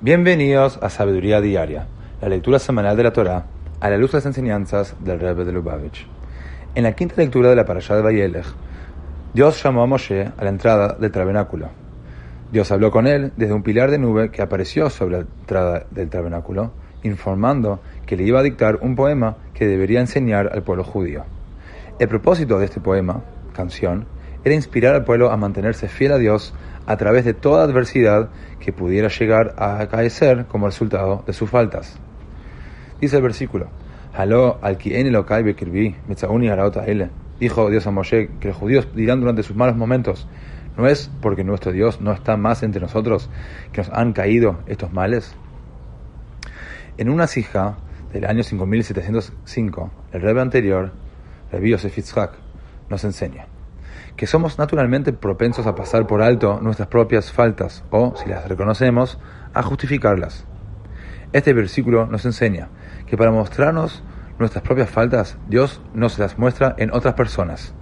Bienvenidos a Sabiduría Diaria, la lectura semanal de la Torá a la luz de las enseñanzas del Rebbe de Lubavitch. En la quinta lectura de la Parashá de Vayelech, Dios llamó a Moshe a la entrada del tabernáculo. Dios habló con él desde un pilar de nube que apareció sobre la entrada del tabernáculo, informando que le iba a dictar un poema que debería enseñar al pueblo judío. El propósito de este poema, canción, era inspirar al pueblo a mantenerse fiel a Dios a través de toda adversidad que pudiera llegar a acaecer como resultado de sus faltas. Dice el versículo, Dijo Dios a Moshe que los judíos dirán durante sus malos momentos, ¿no es porque nuestro Dios no está más entre nosotros que nos han caído estos males? En una sija del año 5705, el rebe anterior, Rabbi Yosef Yitzhak, nos enseña que somos naturalmente propensos a pasar por alto nuestras propias faltas o, si las reconocemos, a justificarlas. Este versículo nos enseña que para mostrarnos nuestras propias faltas, Dios nos las muestra en otras personas.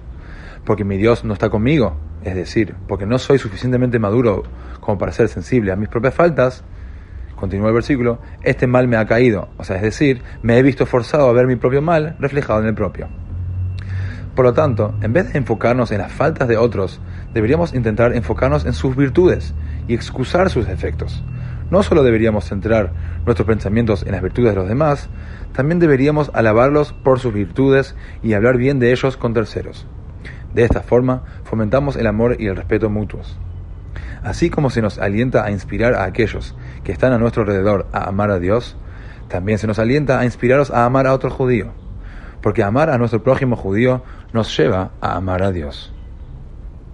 Porque mi Dios no está conmigo, es decir, porque no soy suficientemente maduro como para ser sensible a mis propias faltas, continúa el versículo, este mal me ha caído, o sea, es decir, me he visto forzado a ver mi propio mal reflejado en el propio. Por lo tanto, en vez de enfocarnos en las faltas de otros, deberíamos intentar enfocarnos en sus virtudes y excusar sus defectos. No solo deberíamos centrar nuestros pensamientos en las virtudes de los demás, también deberíamos alabarlos por sus virtudes y hablar bien de ellos con terceros. De esta forma, fomentamos el amor y el respeto mutuos. Así como se nos alienta a inspirar a aquellos que están a nuestro alrededor a amar a Dios, también se nos alienta a inspiraros a amar a otro judío porque amar a nuestro prójimo judío nos lleva a amar a Dios.